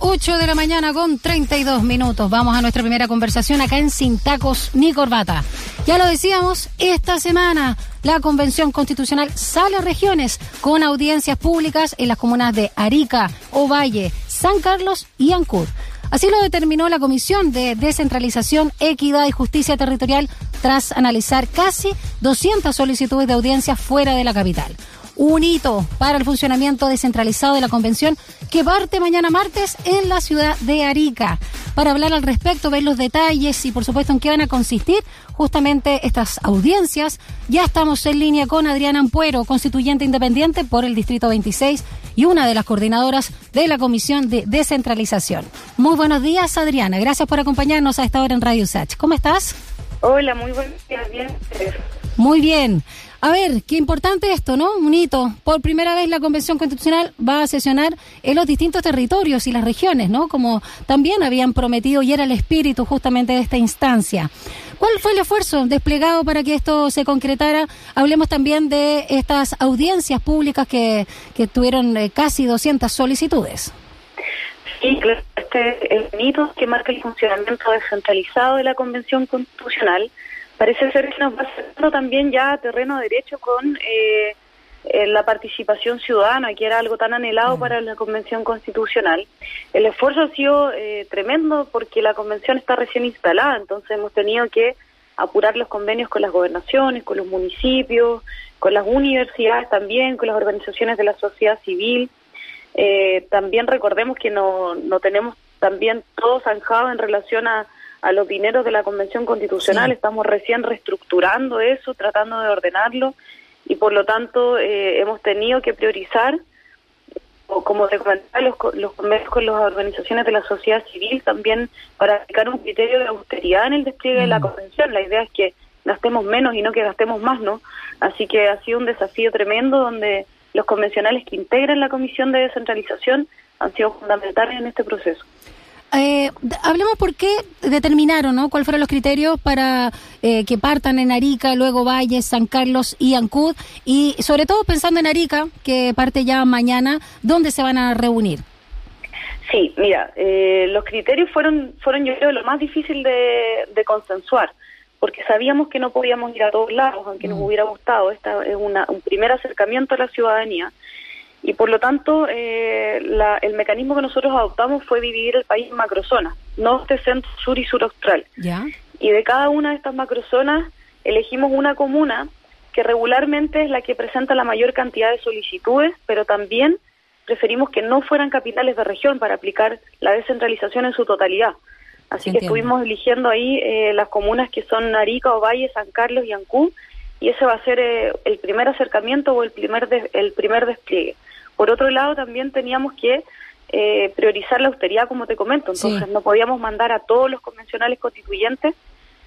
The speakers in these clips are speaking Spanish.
8 de la mañana con 32 minutos. Vamos a nuestra primera conversación acá en Sin Tacos ni Corbata. Ya lo decíamos, esta semana la Convención Constitucional sale a regiones con audiencias públicas en las comunas de Arica, Ovalle, San Carlos y Ancud. Así lo determinó la Comisión de Descentralización, Equidad y Justicia Territorial tras analizar casi 200 solicitudes de audiencias fuera de la capital un hito para el funcionamiento descentralizado de la convención que parte mañana martes en la ciudad de Arica. Para hablar al respecto, ver los detalles y por supuesto en qué van a consistir justamente estas audiencias, ya estamos en línea con Adriana Ampuero, constituyente independiente por el Distrito 26 y una de las coordinadoras de la Comisión de Descentralización. Muy buenos días, Adriana. Gracias por acompañarnos a esta hora en Radio Sach. ¿Cómo estás? Hola, muy buenos días. Bien. Muy bien. A ver, qué importante esto, ¿no? Un hito. Por primera vez la Convención Constitucional va a sesionar en los distintos territorios y las regiones, ¿no? Como también habían prometido y era el espíritu justamente de esta instancia. ¿Cuál fue el esfuerzo desplegado para que esto se concretara? Hablemos también de estas audiencias públicas que, que tuvieron eh, casi 200 solicitudes. Sí, claro, este es el hito que marca el funcionamiento descentralizado de la Convención Constitucional parece ser que nos va haciendo también ya terreno derecho con eh, eh, la participación ciudadana, que era algo tan anhelado mm. para la Convención Constitucional. El esfuerzo ha sido eh, tremendo porque la Convención está recién instalada, entonces hemos tenido que apurar los convenios con las gobernaciones, con los municipios, con las universidades también, con las organizaciones de la sociedad civil. también recordemos que no, no tenemos también todo zanjado en relación a a los dineros de la Convención Constitucional. Estamos recién reestructurando eso, tratando de ordenarlo y por lo tanto eh, hemos tenido que priorizar, o como te comentaba, los, los convenios con las organizaciones de la sociedad civil también para aplicar un criterio de austeridad en el despliegue de la mm. Convención. La idea es que gastemos menos y no que gastemos más, ¿no? Así que ha sido un desafío tremendo donde los convencionales que integran la Comisión de Descentralización han sido fundamentales en este proceso. Eh, hablemos por qué determinaron, ¿no? ¿Cuáles fueron los criterios para eh, que partan en Arica, luego Valle, San Carlos y Ancud? Y sobre todo pensando en Arica, que parte ya mañana, ¿dónde se van a reunir? Sí, mira, eh, los criterios fueron, fueron yo creo, lo más difícil de, consensuar, porque sabíamos que no podíamos ir a todos lados, aunque nos mm. hubiera gustado. Esta es una, un primer acercamiento a la ciudadanía y por lo tanto eh, el mecanismo que nosotros adoptamos fue dividir el país en macrozonas, norte, centro, sur y sur austral. Y de cada una de estas macrozonas elegimos una comuna que regularmente es la que presenta la mayor cantidad de solicitudes, pero también preferimos que no fueran capitales de región para aplicar la descentralización en su totalidad. Así que estuvimos eligiendo ahí eh, las comunas que son Arica, Ovalle, San Carlos y Ancún, y ese va a ser eh, el primer acercamiento o el primer, el primer despliegue. Por otro lado, también teníamos que eh, priorizar la austeridad, como te comento. Entonces, no podíamos mandar a todos los convencionales constituyentes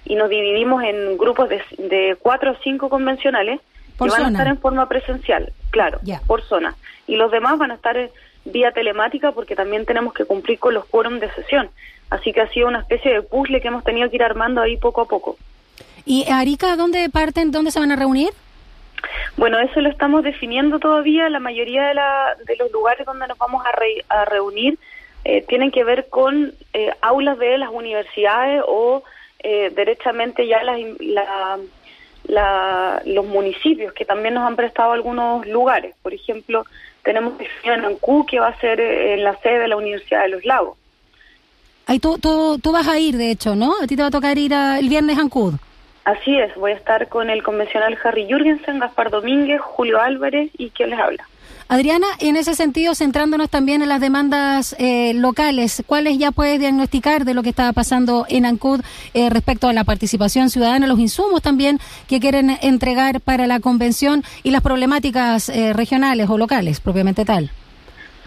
y nos dividimos en grupos de, de cuatro o cinco convencionales que van a estar en forma presencial, claro, por zona. Y los demás van a estar en vía telemática porque también tenemos que cumplir con los quórums de sesión. Así que ha sido una especie de puzzle que hemos tenido que ir armando ahí poco a poco. ¿Y Arica, dónde parten, dónde se van a reunir? Bueno, eso lo estamos definiendo todavía. La mayoría de, la, de los lugares donde nos vamos a, reunir eh, tienen que ver con eh, aulas de las universidades o eh, derechamente ya los municipios que también nos han prestado algunos lugares. Por ejemplo, tenemos en Ancú que va a ser en la sede de la Universidad de los Lagos. Ahí tú vas a ir, de hecho, ¿no? A ti te va a tocar ir el viernes a Ancud. Así es, voy a estar con el convencional Harry Jürgensen, Gaspar Domínguez, Julio Álvarez y quien les habla. Adriana, en ese sentido, centrándonos también en las demandas eh, locales, ¿cuáles ya puedes diagnosticar de lo que estaba pasando en Ancud eh, respecto a la participación ciudadana, los insumos también que quieren entregar para la convención y las problemáticas eh, regionales o locales, propiamente tal?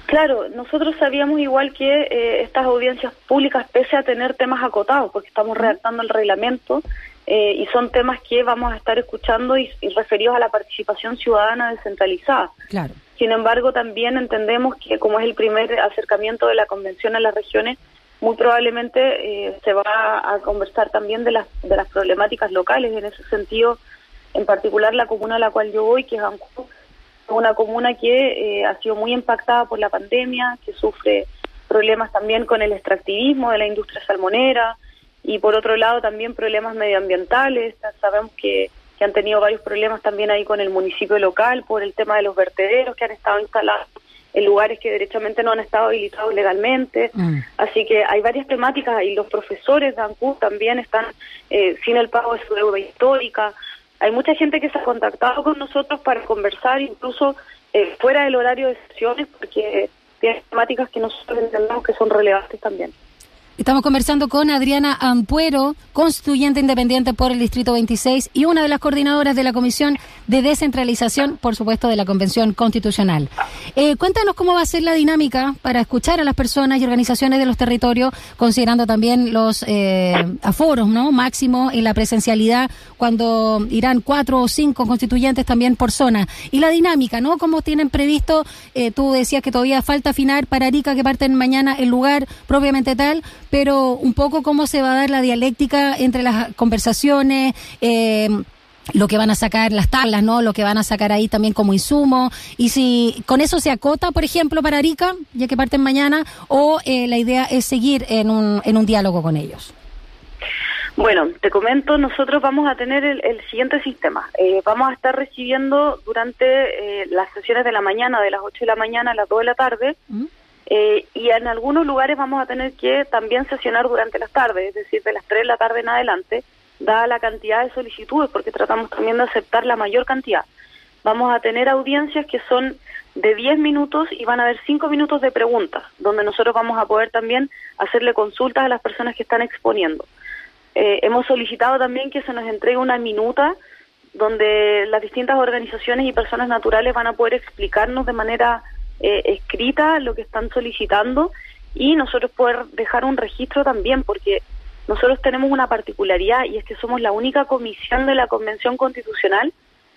Claro, nosotros sabíamos igual que estas audiencias públicas, pese a tener temas acotados, porque estamos redactando el reglamento, eh, y son temas que vamos a estar escuchando y, referidos a la participación ciudadana descentralizada. Claro. Sin embargo, también entendemos que como es el primer acercamiento de la convención a las regiones, muy probablemente eh, se va a conversar también de las, de las problemáticas locales. En ese sentido, en particular la comuna a la cual yo voy, que es Ancú, una comuna que eh, ha sido muy impactada por la pandemia, que sufre problemas también con el extractivismo de la industria salmonera y por otro lado también problemas medioambientales. Sabemos que, que han tenido varios problemas también ahí con el municipio local por el tema de los vertederos que han estado instalados en lugares que derechamente no han estado habilitados legalmente. Mm. Así que hay varias temáticas y los profesores de ANCU también están eh, sin el pago de su deuda histórica. Hay mucha gente que se ha contactado con nosotros para conversar, incluso eh, fuera del horario de sesiones, porque tiene temáticas que nosotros entendemos que son relevantes también. Estamos conversando con Adriana Ampuero, constituyente independiente por el Distrito 26 y una de las coordinadoras de la Comisión de Descentralización, por supuesto, de la Convención Constitucional. Eh, cuéntanos cómo va a ser la dinámica para escuchar a las personas y organizaciones de los territorios, considerando también los eh, aforos ¿no? máximo en la presencialidad, cuando irán cuatro o cinco constituyentes también por zona. Y la dinámica, ¿no? ¿Cómo tienen previsto? Eh, tú decías que todavía falta afinar para Arica, que parten mañana el lugar propiamente tal pero un poco cómo se va a dar la dialéctica entre las conversaciones, eh, lo que van a sacar las tablas, ¿no? Lo que van a sacar ahí también como insumo. Y si con eso se acota, por ejemplo, para Arica, ya que parten mañana, o eh, la idea es seguir en un, en un diálogo con ellos. Bueno, te comento, nosotros vamos a tener el, siguiente sistema. Eh, vamos a estar recibiendo durante las sesiones de la mañana, de las 8 de la mañana a las 2 de la tarde, ¿Mm? Eh, y en algunos lugares vamos a tener que también sesionar durante las tardes, es decir, de las 3 de la tarde en adelante, dada la cantidad de solicitudes, porque tratamos también de aceptar la mayor cantidad. Vamos a tener audiencias que son de 10 minutos y van a haber 5 minutos de preguntas, donde nosotros vamos a poder también hacerle consultas a las personas que están exponiendo. Eh, hemos solicitado también que se nos entregue una minuta donde las distintas organizaciones y personas naturales van a poder explicarnos de manera eh, escrita lo que están solicitando y nosotros poder dejar un registro también, porque nosotros tenemos una particularidad y es que somos la única comisión de la Convención Constitucional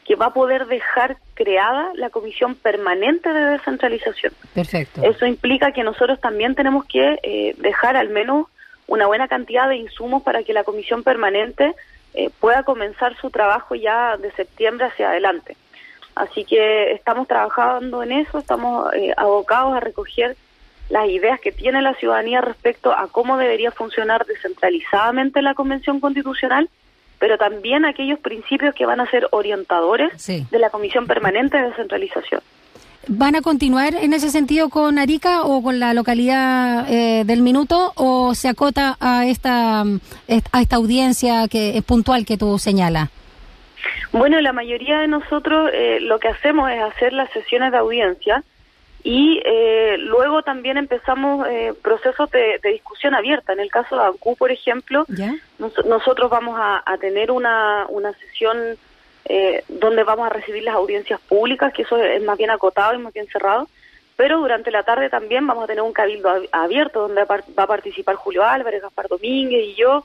que va a poder dejar creada la comisión permanente de descentralización. Perfecto. Eso implica que nosotros también tenemos que eh, dejar al menos una buena cantidad de insumos para que la comisión permanente eh, pueda comenzar su trabajo ya de septiembre hacia adelante. Así que estamos trabajando en eso, estamos eh, abocados a recoger las ideas que tiene la ciudadanía respecto a cómo debería funcionar descentralizadamente la Convención Constitucional, pero también aquellos principios que van a ser orientadores de la Comisión Permanente de Descentralización. ¿Van a continuar en ese sentido con Arica o con la localidad eh, del Minuto o se acota a esta, a esta audiencia que es puntual que tú señalas? Bueno, la mayoría de nosotros eh, lo que hacemos es hacer las sesiones de audiencia y eh, luego también empezamos eh, procesos de, discusión abierta. En el caso de ANCU, por ejemplo, nosotros vamos a, tener una, una sesión donde vamos a recibir las audiencias públicas, que eso es más bien acotado y más bien cerrado, pero durante la tarde también vamos a tener un cabildo abierto donde va a participar Julio Álvarez, Gaspar Domínguez y yo,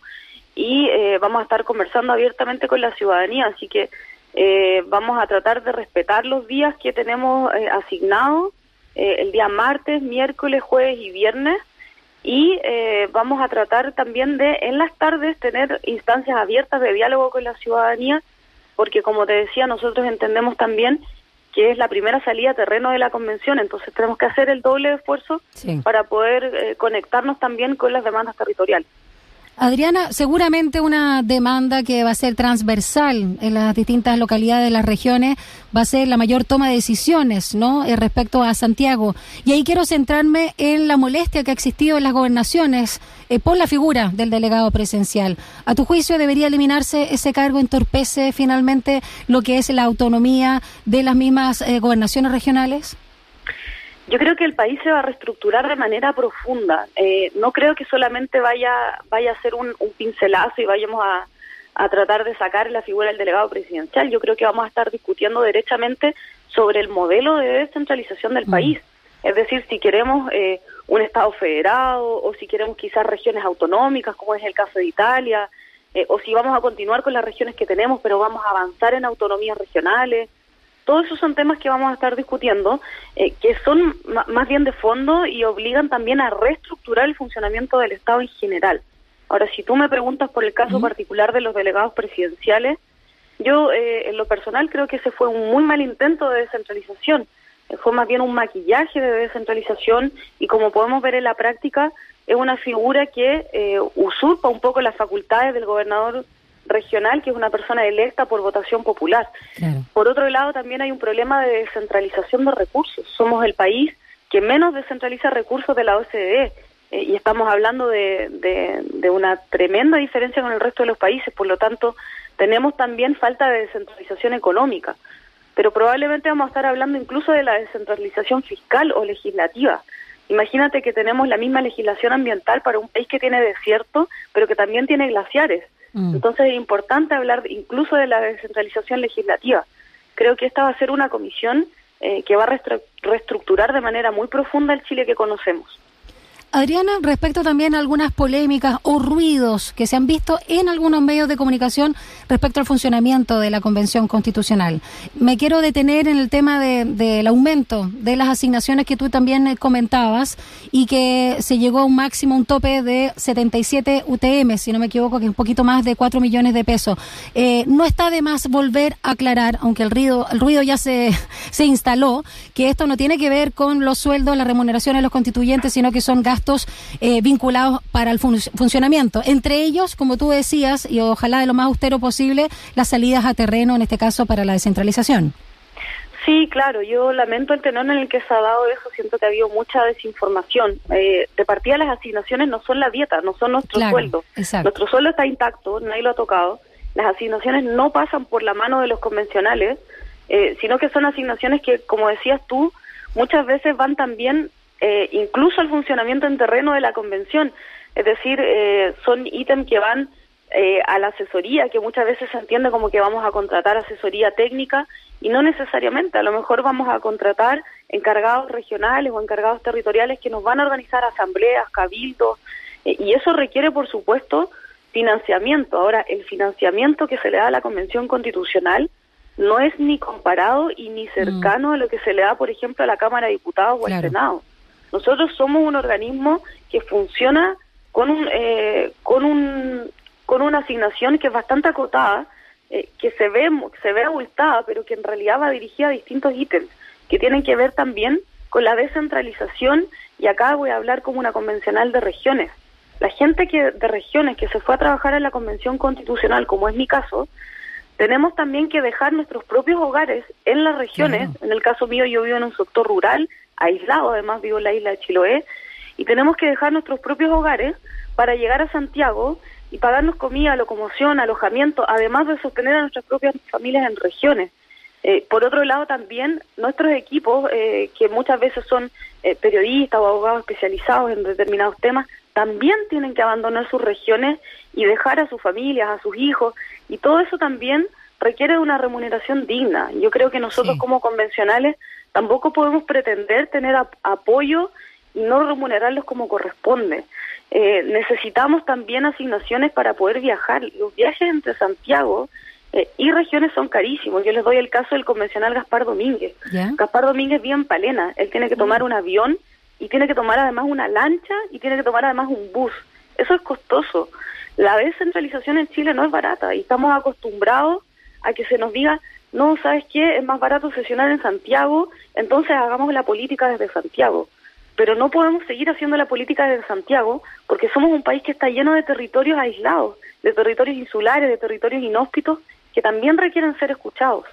y eh, vamos a estar conversando abiertamente con la ciudadanía, así que eh, vamos a tratar de respetar los días que tenemos eh, asignados, el día martes, miércoles, jueves y viernes, y vamos a tratar también de en las tardes tener instancias abiertas de diálogo con la ciudadanía, porque como te decía, nosotros entendemos también que es la primera salida a terreno de la convención, entonces tenemos que hacer el doble esfuerzo para poder conectarnos también con las demandas territoriales. Adriana, seguramente una demanda que va a ser transversal en las distintas localidades de las regiones va a ser la mayor toma de decisiones, ¿no? Eh, respecto a Santiago. Y ahí quiero centrarme en la molestia que ha existido en las gobernaciones eh, por la figura del delegado presencial. ¿A tu juicio debería eliminarse ese cargo? ¿Entorpece finalmente lo que es la autonomía de las mismas eh, gobernaciones regionales? Yo creo que el país se va a reestructurar de manera profunda. Eh, no creo que solamente vaya, vaya a ser un, pincelazo y vayamos a, tratar de sacar la figura del delegado presidencial. Yo creo que vamos a estar discutiendo derechamente sobre el modelo de descentralización del mm. país. Es decir, si queremos eh, un Estado federado o si queremos quizás regiones autonómicas, como es el caso de Italia, eh, o si vamos a continuar con las regiones que tenemos, pero vamos a avanzar en autonomías regionales. Todos esos son temas que vamos a estar discutiendo, eh, que son más bien de fondo y obligan también a reestructurar el funcionamiento del Estado en general. Ahora, si tú me preguntas por el caso particular de los delegados presidenciales, yo eh, en lo personal creo que ese fue un muy mal intento de descentralización. fue más bien un maquillaje de descentralización y como podemos ver en la práctica, es una figura que eh, usurpa un poco las facultades del gobernador regional, que es una persona electa por votación popular. Por otro lado, también hay un problema de descentralización de recursos. Somos el país que menos descentraliza recursos de la OCDE eh, y estamos hablando de, de, una tremenda diferencia con el resto de los países. Por lo tanto, tenemos también falta de descentralización económica. Pero probablemente vamos a estar hablando incluso de la descentralización fiscal o legislativa. Imagínate que tenemos la misma legislación ambiental para un país que tiene desierto, pero que también tiene glaciares. Mm. Entonces es importante hablar incluso de la descentralización legislativa. Creo que esta va a ser una comisión eh, que va a reestructurar de manera muy profunda el Chile que conocemos. Adriana, respecto también a algunas polémicas o ruidos que se han visto en algunos medios de comunicación respecto al funcionamiento de la Convención Constitucional. Me quiero detener en el tema del aumento de las asignaciones que tú también eh, comentabas y que se llegó a un máximo, un tope de 77 UTM, si no me equivoco, que es un poquito más de 4 millones de pesos. Eh, no está de más volver a aclarar, aunque el ruido, el ruido ya se, se instaló, que esto no tiene que ver con los sueldos, la remuneración de los constituyentes, sino que son gastos eh, vinculados para el funcionamiento. Entre ellos, como tú decías, y ojalá de lo más austero posible, las salidas a terreno, en este caso, para la descentralización. Sí, claro, yo lamento el tenor en el que se ha dado eso, siento que ha habido mucha desinformación. Eh, de partida las asignaciones no son la dieta, no son nuestro sueldo. Nuestro sueldo está intacto, nadie lo ha tocado. Las asignaciones no pasan por la mano de los convencionales, eh, sino que son asignaciones que, como decías tú, muchas veces van también eh, incluso el funcionamiento en terreno de la convención. Es decir, eh, son ítems que van eh, a la asesoría, que muchas veces se entiende como que vamos a contratar asesoría técnica y no necesariamente. A lo mejor vamos a contratar encargados regionales o encargados territoriales que nos van a organizar asambleas, cabildos, y eso requiere, por supuesto, financiamiento. Ahora, el financiamiento que se le da a la Convención Constitucional no es ni comparado y ni cercano mm. a lo que se le da, por ejemplo, a la Cámara de Diputados o al Senado. Nosotros somos un organismo que funciona con un, eh, con un con una asignación que es bastante acotada, eh, que se ve se ve abultada, pero que en realidad va dirigida a distintos ítems que tienen que ver también con la descentralización y acá voy a hablar como una convencional de regiones. La gente que de regiones que se fue a trabajar en la convención constitucional, como es mi caso, tenemos también que dejar nuestros propios hogares en las regiones. En el caso mío, yo vivo en un sector rural, aislado, además vivo en la isla de Chiloé, y tenemos que dejar nuestros propios hogares para llegar a Santiago y pagarnos comida, locomoción, alojamiento, además de sostener a nuestras propias familias en regiones. Eh, por otro lado, también nuestros equipos, eh, que muchas veces son eh, periodistas o abogados especializados en determinados temas, también tienen que abandonar sus regiones y dejar a sus familias, a sus hijos, y todo eso también requiere de una remuneración digna. Yo creo que nosotros como convencionales tampoco podemos pretender tener apoyo y no remunerarlos como corresponde. Eh, necesitamos también asignaciones para poder viajar. Los viajes entre Santiago eh, y regiones son carísimos. Yo les doy el caso del convencional Gaspar Domínguez. Gaspar Domínguez vive en Palena. Él tiene que tomar mm. un avión y tiene que tomar además una lancha y tiene que tomar además un bus. Eso es costoso. La descentralización en Chile no es barata y estamos acostumbrados a que se nos diga no, ¿sabes qué? Es más barato sesionar en Santiago, entonces hagamos la política desde Santiago. Pero no podemos seguir haciendo la política desde Santiago porque somos un país que está lleno de territorios aislados, de territorios insulares, de territorios inhóspitos que también requieren ser escuchados.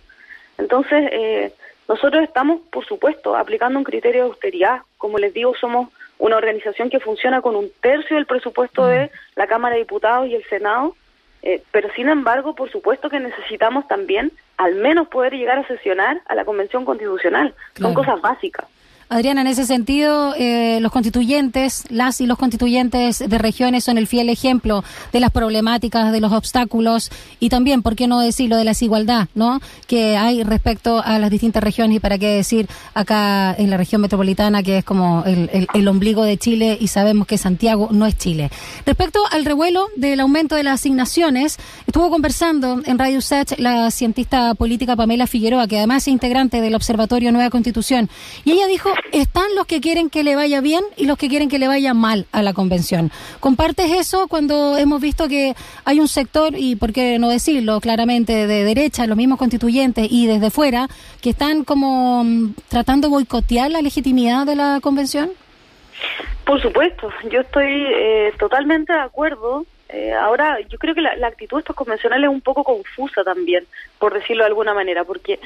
Entonces, eh, nosotros estamos, por supuesto, aplicando un criterio de austeridad. Como les digo, somos una organización que funciona con un tercio del presupuesto de mm. la Cámara de Diputados y el Senado, eh, pero sin embargo, por supuesto que necesitamos también al menos poder llegar a sesionar a la Convención Constitucional. Son cosas básicas. Adriana, en ese sentido, eh, los constituyentes, las y los constituyentes de regiones son el fiel ejemplo de las problemáticas, de los obstáculos y también, ¿por qué no decirlo, de la desigualdad ¿no? que hay respecto a las distintas regiones y para qué decir acá en la región metropolitana que es como el, el, ombligo de Chile y sabemos que Santiago no es Chile. Respecto al revuelo del aumento de las asignaciones, estuvo conversando en Radio Sech la cientista política Pamela Figueroa, que además es integrante del Observatorio Nueva Constitución, y ella dijo están los que quieren que le vaya bien y los que quieren que le vaya mal a la convención. ¿Compartes eso cuando hemos visto que hay un sector, y por qué no decirlo claramente, de derecha, los mismos constituyentes y desde fuera, que están como mm, tratando de boicotear la legitimidad de la convención? Por supuesto, yo estoy eh, totalmente de acuerdo. Eh, ahora, yo creo que la, la actitud de estos convencionales es un poco confusa también, por decirlo de alguna manera, porque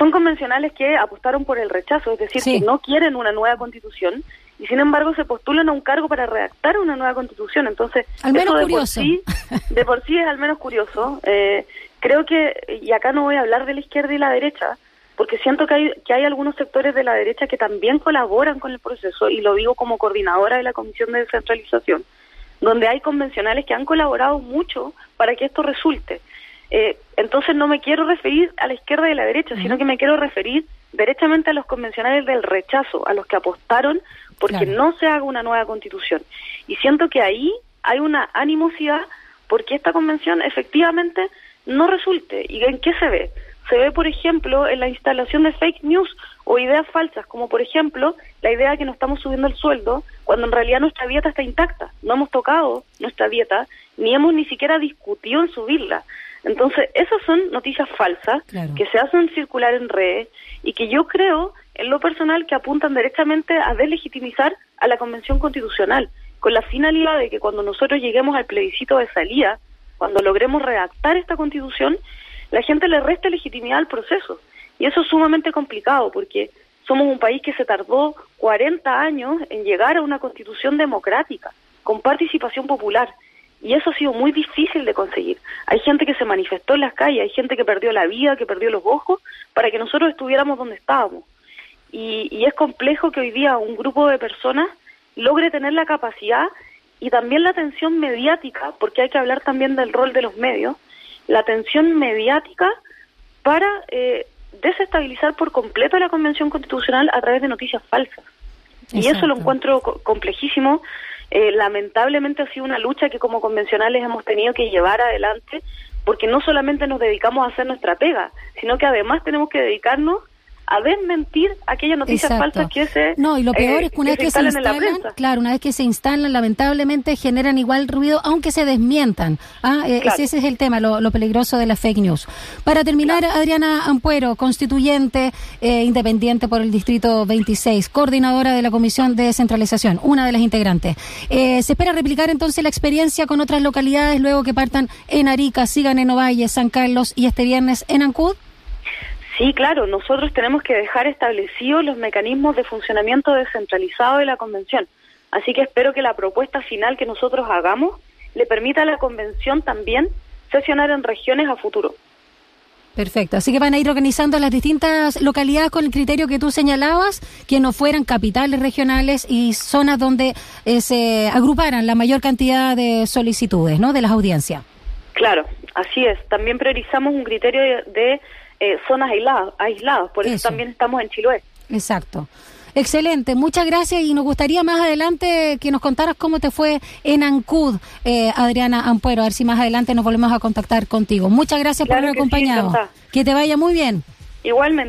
son convencionales que apostaron por el rechazo, es decir, que no quieren una nueva constitución y sin embargo se postulan a un cargo para redactar una nueva constitución. Entonces, al menos de curioso. Por sí, de por sí es al menos curioso. Eh, creo que, y acá no voy a hablar de la izquierda y la derecha, porque siento que hay, que hay algunos sectores de la derecha que también colaboran con el proceso, y lo digo como coordinadora de la Comisión de Descentralización, donde hay convencionales que han colaborado mucho para que esto resulte. Eh, entonces no me quiero referir a la izquierda y a la derecha, sino que me quiero referir derechamente a los convencionales del rechazo, a los que apostaron porque no se haga una nueva constitución. Y siento que ahí hay una animosidad porque esta convención efectivamente no resulte. ¿Y en qué se ve? Se ve, por ejemplo, en la instalación de fake news o ideas falsas, como por ejemplo la idea de que no estamos subiendo el sueldo cuando en realidad nuestra dieta está intacta. No hemos tocado nuestra dieta, ni hemos ni siquiera discutido en subirla. Entonces, esas son noticias falsas que se hacen circular en redes y que yo creo, en lo personal, que apuntan directamente a deslegitimizar a la Convención Constitucional, con la finalidad de que cuando nosotros lleguemos al plebiscito de salida, cuando logremos redactar esta Constitución, la gente le reste legitimidad al proceso. Y eso es sumamente complicado porque somos un país que se tardó 40 años en llegar a una Constitución democrática, con participación popular. Y eso ha sido muy difícil de conseguir. Hay gente que se manifestó en las calles, hay gente que perdió la vida, que perdió los ojos, para que nosotros estuviéramos donde estábamos. Y, y es complejo que hoy día un grupo de personas logre tener la capacidad y también la atención mediática, porque hay que hablar también del rol de los medios, la atención mediática para eh, desestabilizar por completo la Convención Constitucional a través de noticias falsas. Y eso lo encuentro complejísimo eh, lamentablemente ha sido una lucha que como convencionales hemos tenido que llevar adelante porque no solamente nos dedicamos a hacer nuestra pega, sino que además tenemos que dedicarnos a desmentir aquellas noticias falsas que se No, y lo peor eh, es que una vez que se instalan, claro, una vez que se instalan, lamentablemente generan igual ruido, aunque se desmientan. ¿ah? Eh, ese, es el tema, lo, peligroso de las fake news. Para terminar, Adriana Ampuero, constituyente eh, independiente por el Distrito 26, coordinadora de la Comisión de Descentralización, una de las integrantes. ¿Se espera replicar entonces la experiencia con otras localidades luego que partan en Arica, sigan en Ovalle, San Carlos y este viernes en Ancud? Sí, claro, nosotros tenemos que dejar establecidos los mecanismos de funcionamiento descentralizado de la convención. Así que espero que la propuesta final que nosotros hagamos le permita a la convención también sesionar en regiones a futuro. Perfecto. Así que van a ir organizando las distintas localidades con el criterio que tú señalabas, que no fueran capitales regionales y zonas donde eh, se agruparan la mayor cantidad de solicitudes, ¿no? De las audiencias. Claro, así es. También priorizamos un criterio de eh, zonas aisladas, aisladas, por eso. también estamos en Chiloé. Exacto. Excelente, muchas gracias y nos gustaría más adelante que nos contaras cómo te fue en Ancud, eh, Adriana Ampuero, a ver si más adelante nos volvemos a contactar contigo. Muchas gracias por haber acompañado. que te vaya muy bien. Igualmente.